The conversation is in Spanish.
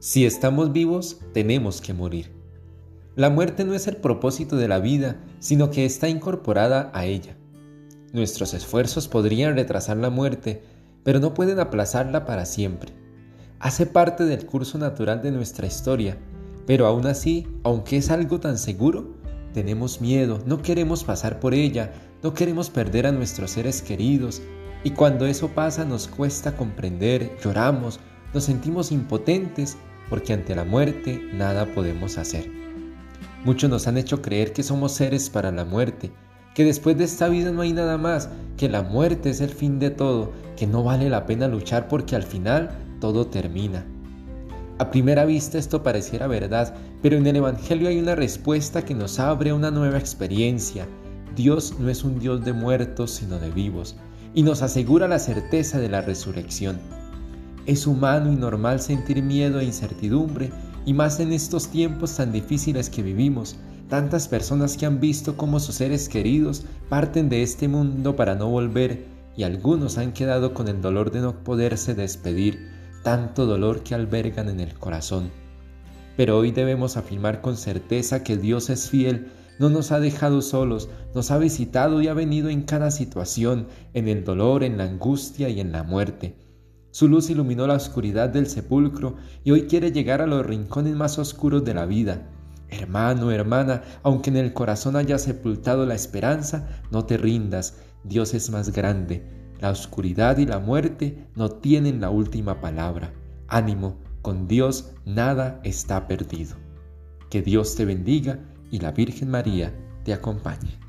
Si estamos vivos, tenemos que morir. La muerte no es el propósito de la vida, sino que está incorporada a ella. Nuestros esfuerzos podrían retrasar la muerte, pero no pueden aplazarla para siempre. Hace parte del curso natural de nuestra historia, pero aún así, aunque es algo tan seguro, tenemos miedo, no queremos pasar por ella, no queremos perder a nuestros seres queridos, y cuando eso pasa nos cuesta comprender, lloramos, nos sentimos impotentes porque ante la muerte nada podemos hacer. Muchos nos han hecho creer que somos seres para la muerte, que después de esta vida no hay nada más, que la muerte es el fin de todo, que no vale la pena luchar porque al final todo termina. A primera vista esto pareciera verdad, pero en el Evangelio hay una respuesta que nos abre una nueva experiencia. Dios no es un Dios de muertos, sino de vivos, y nos asegura la certeza de la resurrección. Es humano y normal sentir miedo e incertidumbre, y más en estos tiempos tan difíciles que vivimos, tantas personas que han visto cómo sus seres queridos parten de este mundo para no volver, y algunos han quedado con el dolor de no poderse despedir, tanto dolor que albergan en el corazón. Pero hoy debemos afirmar con certeza que Dios es fiel, no nos ha dejado solos, nos ha visitado y ha venido en cada situación, en el dolor, en la angustia y en la muerte. Su luz iluminó la oscuridad del sepulcro y hoy quiere llegar a los rincones más oscuros de la vida. Hermano, hermana, aunque en el corazón haya sepultado la esperanza, no te rindas, Dios es más grande. La oscuridad y la muerte no tienen la última palabra. Ánimo, con Dios nada está perdido. Que Dios te bendiga y la Virgen María te acompañe.